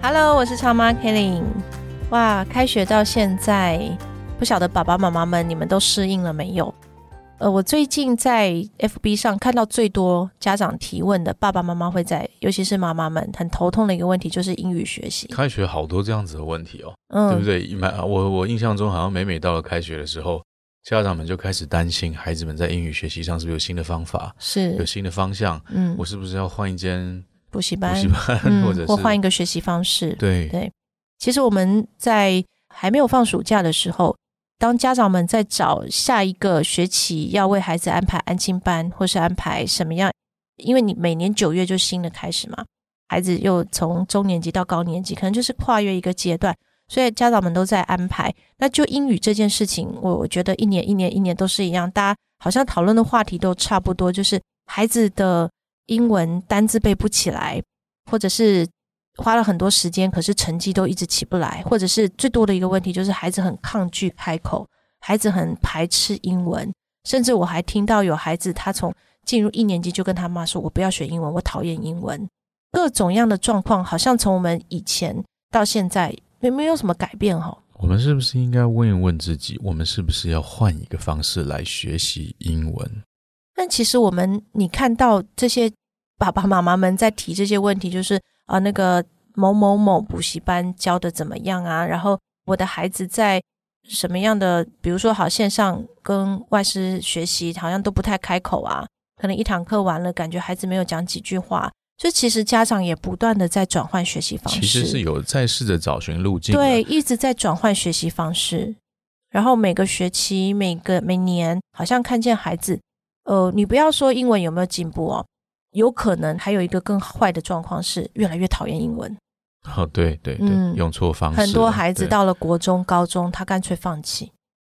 Hello，我是超妈 Kelly。哇，开学到现在，不晓得爸爸妈妈们你们都适应了没有？呃，我最近在 FB 上看到最多家长提问的，爸爸妈妈会在，尤其是妈妈们很头痛的一个问题，就是英语学习。开学好多这样子的问题哦，嗯，对不对？我我印象中好像每每到了开学的时候，家长们就开始担心孩子们在英语学习上是不是有新的方法，是有新的方向。嗯，我是不是要换一间？补习班，补习班，或者或换一个学习方式。对对，其实我们在还没有放暑假的时候，当家长们在找下一个学期要为孩子安排安心班，或是安排什么样，因为你每年九月就新的开始嘛，孩子又从中年级到高年级，可能就是跨越一个阶段，所以家长们都在安排。那就英语这件事情，我我觉得一年一年一年都是一样，大家好像讨论的话题都差不多，就是孩子的。英文单字背不起来，或者是花了很多时间，可是成绩都一直起不来，或者是最多的一个问题就是孩子很抗拒开口，孩子很排斥英文，甚至我还听到有孩子他从进入一年级就跟他妈说：“我不要学英文，我讨厌英文。”各种样的状况，好像从我们以前到现在没没有什么改变哈。我们是不是应该问一问自己，我们是不是要换一个方式来学习英文？但其实我们，你看到这些爸爸妈妈们在提这些问题，就是啊，那个某某某补习班教的怎么样啊？然后我的孩子在什么样的，比如说好线上跟外师学习，好像都不太开口啊。可能一堂课完了，感觉孩子没有讲几句话。所以其实家长也不断的在转换学习方式，其实是有在试着找寻路径，对，一直在转换学习方式。然后每个学期、每个每年，好像看见孩子。呃，你不要说英文有没有进步哦，有可能还有一个更坏的状况是越来越讨厌英文。哦，对对对，用错方式。很多孩子到了国中、高中，他干脆放弃。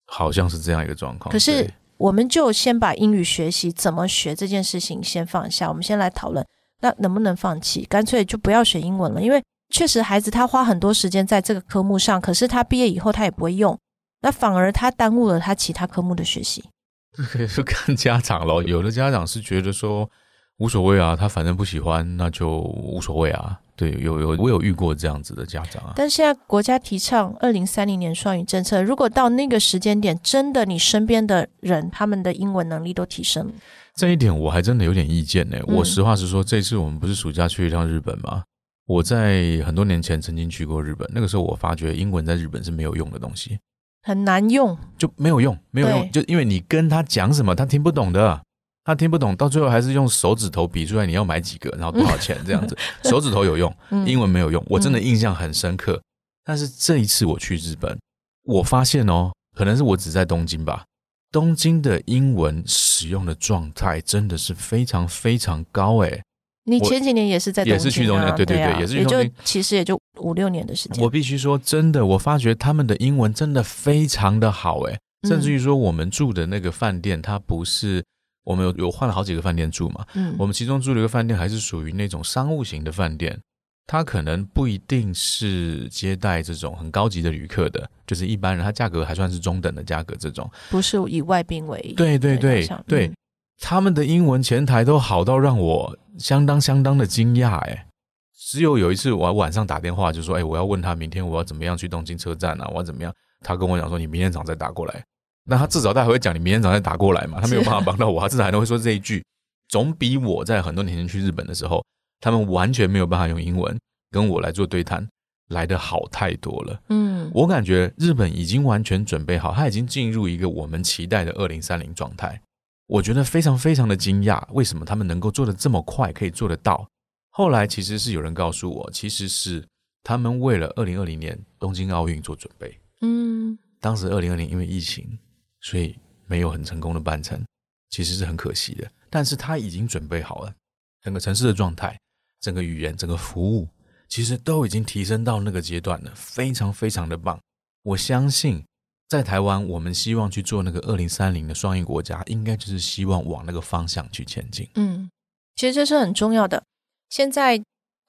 好像是这样一个状况。可是，我们就先把英语学习怎么学这件事情先放下，我们先来讨论，那能不能放弃？干脆就不要学英文了，因为确实孩子他花很多时间在这个科目上，可是他毕业以后他也不会用，那反而他耽误了他其他科目的学习。这个是看家长咯，有的家长是觉得说无所谓啊，他反正不喜欢，那就无所谓啊。对，有有我有遇过这样子的家长啊。但现在国家提倡二零三零年双语政策，如果到那个时间点，真的你身边的人他们的英文能力都提升了，这一点我还真的有点意见呢。我实话实说，这次我们不是暑假去一趟日本吗？我在很多年前曾经去过日本，那个时候我发觉英文在日本是没有用的东西。很难用，就没有用，没有用，就因为你跟他讲什么，他听不懂的，他听不懂，到最后还是用手指头比出来你要买几个，然后多少钱这样子。手指头有用，英文没有用，我真的印象很深刻。但是这一次我去日本，我发现哦，可能是我只在东京吧，东京的英文使用的状态真的是非常非常高诶。你前几年也是在也是去东京，对对对，也是去东京，其实也就五六年的时间。我必须说，真的，我发觉他们的英文真的非常的好，哎，甚至于说我们住的那个饭店，它不是我们有有换了好几个饭店住嘛，嗯，我们其中住了一个饭店，还是属于那种商务型的饭店，它可能不一定是接待这种很高级的旅客的，就是一般人，它价格还算是中等的价格，这种不是以外宾为对对对对。他们的英文前台都好到让我相当相当的惊讶哎！只有有一次我晚上打电话就说：“哎，我要问他明天我要怎么样去东京车站啊？我要怎么样？”他跟我讲说：“你明天早上再打过来。”那他至少他还会讲：“你明天早上再打过来嘛？”他没有 办法帮到我，他至少还能会说这一句，总比我在很多年前去日本的时候，他们完全没有办法用英文跟我来做对谈来的好太多了。嗯，我感觉日本已经完全准备好，他已经进入一个我们期待的二零三零状态。我觉得非常非常的惊讶，为什么他们能够做的这么快，可以做得到？后来其实是有人告诉我，其实是他们为了二零二零年东京奥运做准备。嗯，当时二零二零因为疫情，所以没有很成功的办成，其实是很可惜的。但是他已经准备好了，整个城市的状态、整个语言、整个服务，其实都已经提升到那个阶段了，非常非常的棒。我相信在台湾，我们希望去做那个二零三零的双赢国家，应该就是希望往那个方向去前进。嗯，其实这是很重要的。现在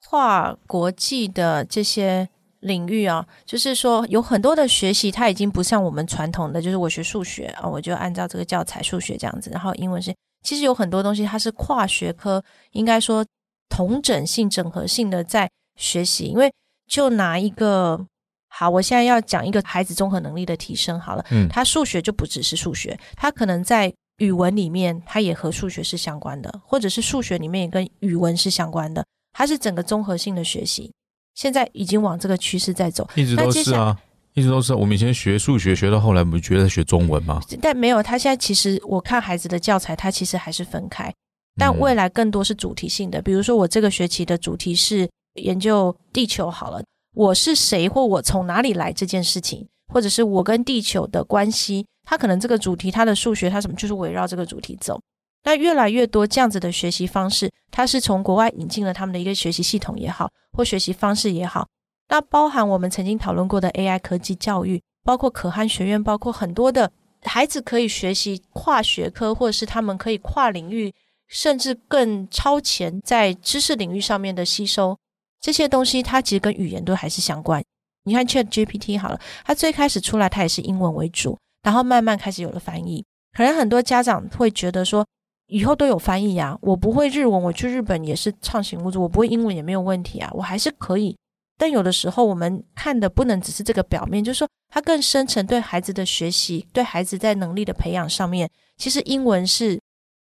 跨国际的这些领域啊，就是说有很多的学习，它已经不像我们传统的，就是我学数学啊，我就按照这个教材数学这样子，然后英文是，其实有很多东西它是跨学科，应该说同整性、整合性的在学习。因为就拿一个好，我现在要讲一个孩子综合能力的提升好了，嗯他数学就不只是数学，他可能在语文里面，他也和数学是相关的，或者是数学里面也跟语文是相关的，它是整个综合性的学习。现在已经往这个趋势在走，一直都是啊，一直都是。我们以前学数学学到后来，我们觉得学中文吗？但没有。他现在其实我看孩子的教材，他其实还是分开，但嗯未来更多是主题性的。比如说，我这个学期的主题是研究地球好了，我是谁或我从哪里来这件事情，或者是我跟地球的关系，它可能这个主题，它的数学它什么就是围绕这个主题走。那越来越多这样子的学习方式，它是从国外引进了他们的一个学习系统也好，或学习方式也好。那包含我们曾经讨论过的 AI 科技教育，包括可汗学院，包括很多的孩子可以学习跨学科，或者是他们可以跨领域，甚至更超前在知识领域上面的吸收这些东西，它其实跟语言都还是相关。你看 Chat GPT 好了，它最开始出来它也是英文为主，然后慢慢开始有了翻译。可能很多家长会觉得说，以后都有翻译呀、我不会日文，我去日本也是畅行无阻；我不会英文也没有问题啊，我还是可以。但有的时候我们看的不能只是这个表面，就是说它更深层对孩子的学习，对孩子在能力的培养上面，其实英文是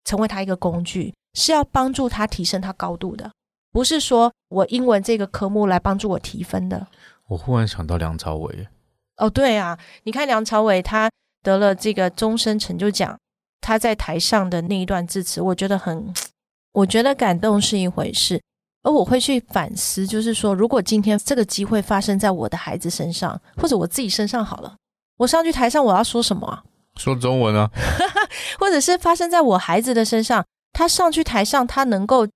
成为他一个工具，是要帮助他提升他高度的，不是说我英文这个科目来帮助我提分的。我忽然想到梁朝伟，哦，对啊，你看梁朝伟他得了这个终身成就奖，他在台上的那一段致辞，我觉得很，我觉得感动是一回事，而我会去反思，就是说，如果今天这个机会发生在我的孩子身上，或者我自己身上好了，我上去台上我要说什么啊？说中文啊，或者是发生在我孩子的身上，他上去台上，他能够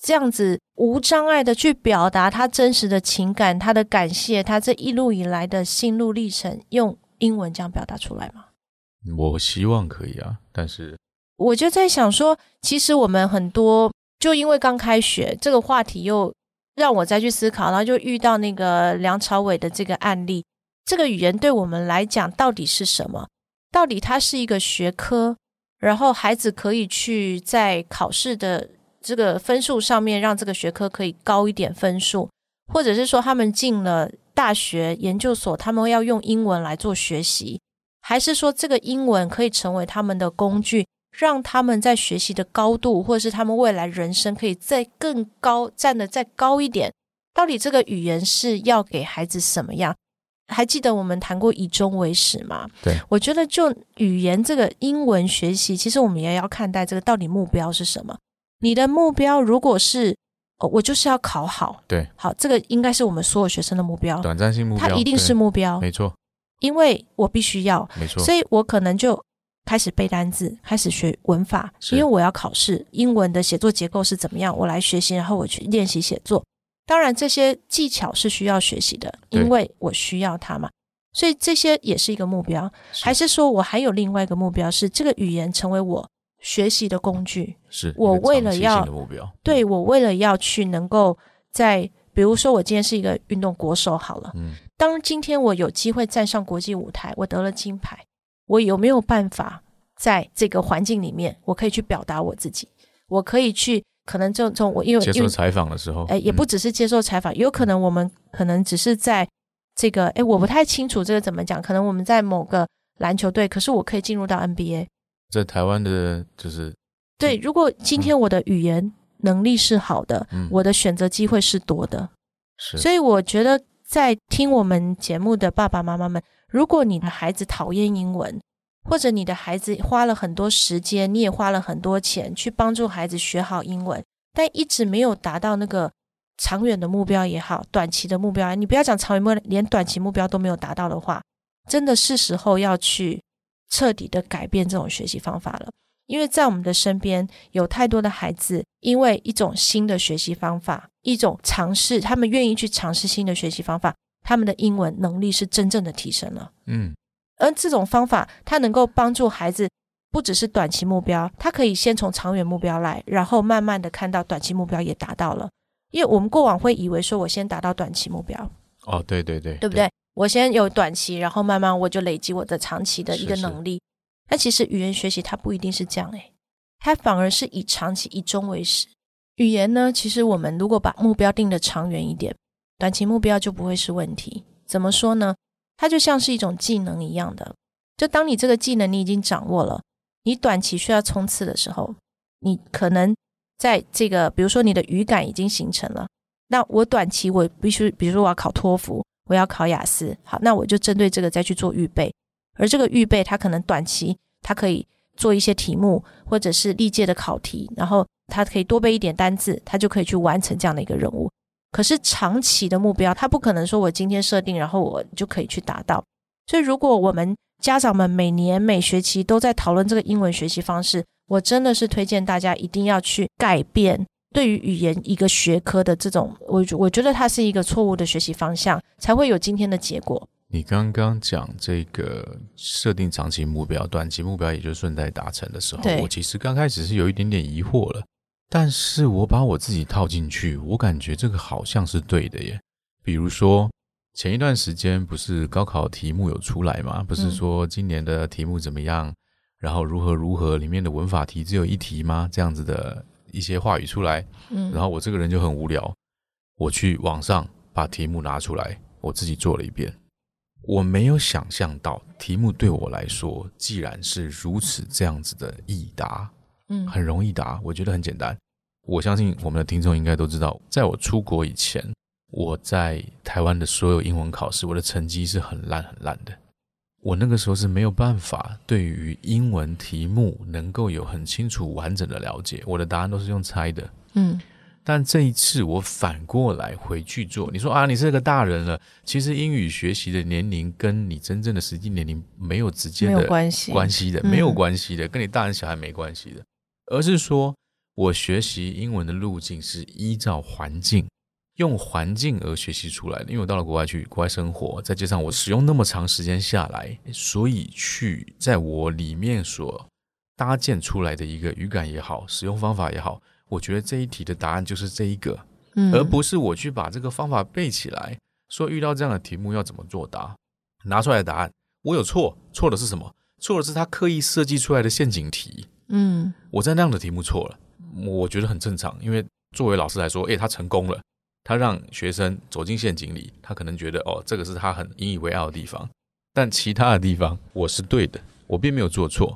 这样子无障碍的去表达他真实的情感、他的感谢、他这一路以来的心路历程，用英文这样表达出来吗？我希望可以啊，但是我就在想说，其实我们很多就因为刚开学这个话题，又让我再去思考，然后就遇到那个梁朝伟的这个案例。这个语言对我们来讲到底是什么？到底它是一个学科，然后孩子可以去在考试的这个分数上面让这个学科可以高一点分数，或者是说他们进了大学研究所，他们要用英文来做学习，还是说这个英文可以成为他们的工具，让他们在学习的高度，或者是他们未来人生可以再更高站得再高一点？到底这个语言是要给孩子什么样？还记得我们谈过以终为始吗？对，我觉得就语言这个英文学习，其实我们也要看待这个到底目标是什么。你的目标如果是哦，我就是要考好，对，好，这个应该是我们所有学生的目标，短暂性目标，它一定是目标，没错，因为我必须要，没错，所以我可能就开始背单字，开始学文法，因为我要考试，英文的写作结构是怎么样，我来学习，然后我去练习写作。当然，这些技巧是需要学习的，因为我需要它嘛。所以这些也是一个目标，还是说我还有另外一个目标，是这个语言成为我学习的工具？是我为了要目标，对我为了要去能够在，比如说我今天是一个运动国手好了，嗯，当今天我有机会站上国际舞台，我得了金牌，我有没有办法在这个环境里面，我可以去表达我自己？我可以去，可能就从我因为接受采访的时候，哎，也不嗯只是接受采访，有可能我们可能只是在这个哎，我不太清楚这个怎么讲，可能我们在某个篮球队，可是我可以进入到 NBA。在台湾的，就是对，如果今天我的语言能力是好的，嗯，我的选择机会是多的，是。所以我觉得，在听我们节目的爸爸妈妈们，如果你的孩子讨厌英文，或者你的孩子花了很多时间，你也花了很多钱去帮助孩子学好英文，但一直没有达到那个长远的目标也好，短期的目标，你不要讲长远目标，连短期目标都没有达到的话，真的是时候要去彻底的改变这种学习方法了。因为在我们的身边有太多的孩子，因为一种新的学习方法，一种尝试，他们愿意去尝试新的学习方法，他们的英文能力是真正的提升了。嗯，而这种方法，它能够帮助孩子，不只是短期目标，他可以先从长远目标来，然后慢慢的看到短期目标也达到了。因为我们过往会以为说，我先达到短期目标，哦，对对对，对不对？我先有短期，然后慢慢我就累积我的长期的一个能力。那其实语言学习它不一定是这样诶，它反而是以长期以终为始。语言呢，其实我们如果把目标定的长远一点，短期目标就不会是问题。怎么说呢？它就像是一种技能一样的，就当你这个技能你已经掌握了，你短期需要冲刺的时候，你可能在这个，比如说你的语感已经形成了，那我短期我必须，比如说我要考托福，我要考雅思，好，那我就针对这个再去做预备。而这个预备，它可能短期它可以做一些题目，或者是历届的考题，然后它可以多背一点单字，它就可以去完成这样的一个任务。可是长期的目标，它不可能说我今天设定，然后我就可以去达到。所以，如果我们家长们每年每学期都在讨论这个英文学习方式，我真的是推荐大家一定要去改变对于语言一个学科的这种，我我觉得它是一个错误的学习方向，才会有今天的结果。你刚刚讲这个设定长期目标，短期目标也就顺带达成的时候，我其实刚开始是有一点点疑惑了，但是我把我自己套进去，我感觉这个好像是对的耶。比如说前一段时间不是高考题目有出来吗，不是说今年的题目怎么样，然后如何如何，里面的文法题只有一题吗？这样子的一些话语出来，嗯，然后我这个人就很无聊，我去网上把题目拿出来，我自己做了一遍。我没有想象到题目对我来说，既然是如此这样子的易答，嗯很容易答，我觉得很简单。我相信我们的听众应该都知道，在我出国以前，我在台湾的所有英文考试，我的成绩是很烂很烂的。我那个时候是没有办法对于英文题目能够有很清楚完整的了解，我的答案都是用猜的。嗯但这一次我反过来回去做，你说啊，你是个大人了，其实英语学习的年龄跟你真正的实际年龄没有直接没有的关系，关系的，嗯没有关系的，跟你大人小孩没关系的，而是说我学习英文的路径是依照环境，用环境而学习出来的。因为我到了国外去，国外生活，再加上我使用那么长时间下来，所以去在我里面所搭建出来的一个语感也好，使用方法也好，我觉得这一题的答案就是这一个，嗯，而不是我去把这个方法背起来，说遇到这样的题目要怎么作答，拿出来的答案我有错，错的是什么？错的是他刻意设计出来的陷阱题。嗯我在那样的题目错了，我觉得很正常，因为作为老师来说，诶，他成功了，他让学生走进陷阱里，他可能觉得哦，这个是他很引以为傲的地方，但其他的地方我是对的，我并没有做错，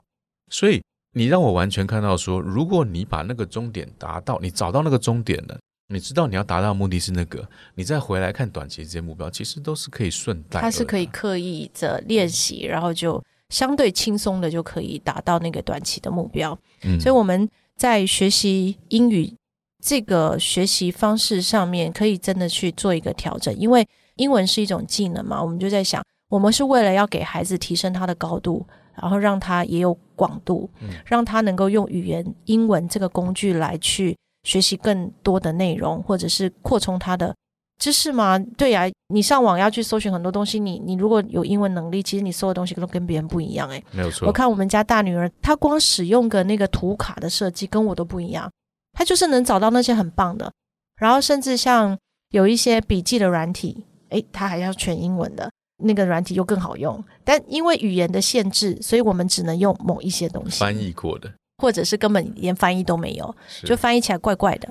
所以你让我完全看到说，如果你把那个终点达到，你找到那个终点了。你知道你要达到的目的是那个，你再回来看短期这些目标，其实都是可以顺带而来。它是可以刻意的练习，然后就相对轻松的就可以达到那个短期的目标。嗯，所以我们在学习英语这个学习方式上面，可以真的去做一个调整，因为英文是一种技能嘛，我们就在想，我们是为了要给孩子提升他的高度，然后让他也有广度，嗯让他能够用语言英文这个工具来去学习更多的内容，或者是扩充他的。知识吗？对呀、你上网要去搜寻很多东西，你你如果有英文能力，其实你搜的东西都跟别人不一样诶。没有错。我看我们家大女儿，她光使用个那个图卡的设计跟我都不一样，她就是能找到那些很棒的，然后甚至像有一些笔记的软体，诶，它还要全英文的那个软体又更好用，但因为语言的限制，所以我们只能用某一些东西，翻译过的，或者是根本连翻译都没有，就翻译起来怪怪的。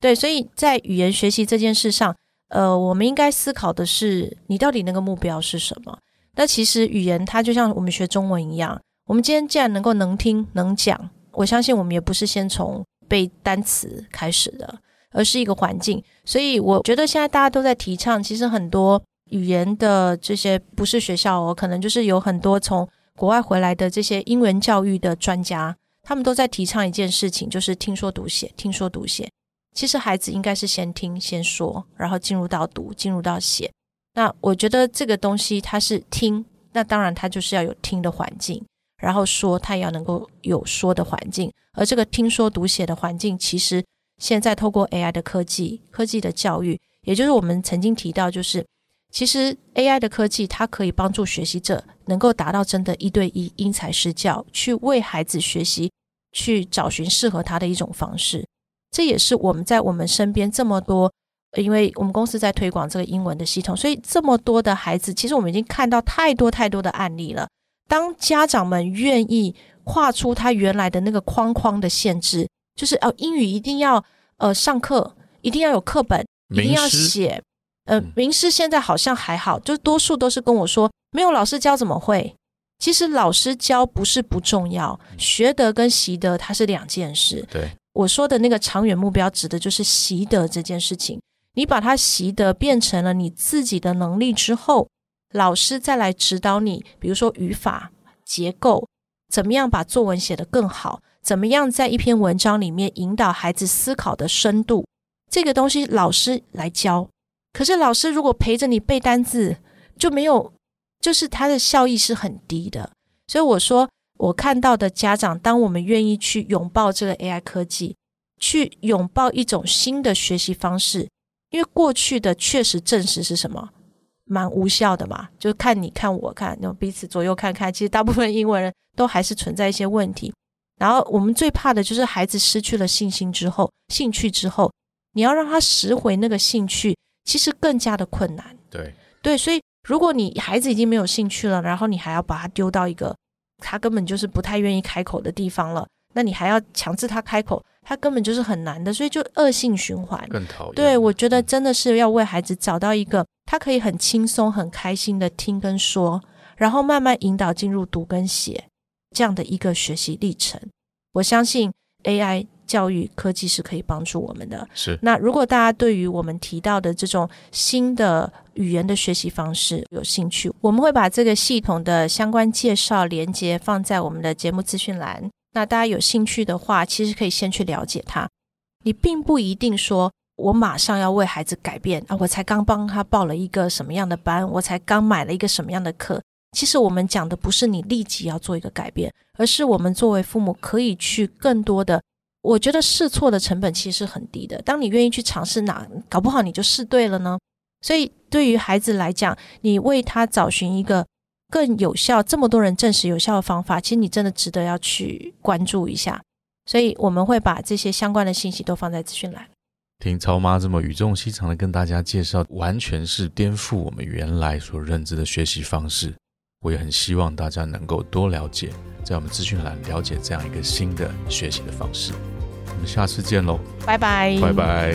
对，所以在语言学习这件事上，呃，我们应该思考的是，你到底那个目标是什么？那其实语言它就像我们学中文一样，我们今天既然能够能听能讲，我相信我们也不是先从背单词开始的，而是一个环境。所以我觉得现在大家都在提倡，其实很多语言的这些不是学校哦，可能就是有很多从国外回来的这些英文教育的专家，他们都在提倡一件事情，就是听说读写，听说读写。其实孩子应该是先听先说，然后进入到读，进入到写。那我觉得这个东西它是听，那当然它就是要有听的环境，然后说他要能够有说的环境，而这个听说读写的环境，其实现在透过 AI 的科技、科技的教育，也就是我们曾经提到，就是其实 AI 的科技它可以帮助学习者能够达到真的一对一因材施教，去为孩子学习，去找寻适合他的一种方式。这也是我们在我们身边这么多，因为我们公司在推广这个英文的系统，所以这么多的孩子，其实我们已经看到太多太多的案例了。当家长们愿意跨出他原来的那个框框的限制，就是哦，英语一定要呃上课，一定要有课本，一定要写。呃，名师现在好像还好，就多数都是跟我说，没有老师教怎么会？其实老师教不是不重要，学得跟习得它是两件事。对，我说的那个长远目标指的就是习得这件事情。你把它习得变成了你自己的能力之后。老师再来指导你，比如说语法结构，怎么样把作文写得更好？怎么样在一篇文章里面引导孩子思考的深度？这个东西老师来教。可是老师如果陪着你背单字，就没有，就是他的效益是很低的。所以我说，我看到的家长，当我们愿意去拥抱这个 AI 科技，去拥抱一种新的学习方式，因为过去的确实证实是什么？蛮无效的嘛，就看你看我看，那彼此左右看看，其实大部分英文人都还是存在一些问题。然后我们最怕的就是孩子失去了信心之后，兴趣之后，你要让他拾回那个兴趣，其实更加的困难。对对，所以如果你孩子已经没有兴趣了，然后你还要把他丢到一个他根本就是不太愿意开口的地方了，那你还要强制他开口。他根本就是很难的，所以就恶性循环。更讨厌。对，我觉得真的是要为孩子找到一个他可以很轻松、很开心的听跟说，然后慢慢引导进入读跟写这样的一个学习历程。我相信 AI 教育科技是可以帮助我们的。是。那如果大家对于我们提到的这种新的语言的学习方式有兴趣，我们会把这个系统的相关介绍连接放在我们的节目资讯栏。那大家有兴趣的话，其实可以先去了解他。你并不一定说，我马上要为孩子改变啊！我才刚帮他报了一个什么样的班，我才刚买了一个什么样的课。其实我们讲的不是你立即要做一个改变，而是我们作为父母可以去更多的。我觉得试错的成本其实是很低的。当你愿意去尝试，哪搞不好你就试对了呢？所以对于孩子来讲，你为他找寻一个。更有效，这么多人证实有效的方法，其实你真的值得要去关注一下。所以我们会把这些相关的信息都放在资讯栏。听超妈这么语重心长的跟大家介绍，完全是颠覆我们原来所认知的学习方式。我也很希望大家能够多了解，在我们资讯栏了解这样一个新的学习的方式。我们下次见喽，拜拜，拜拜。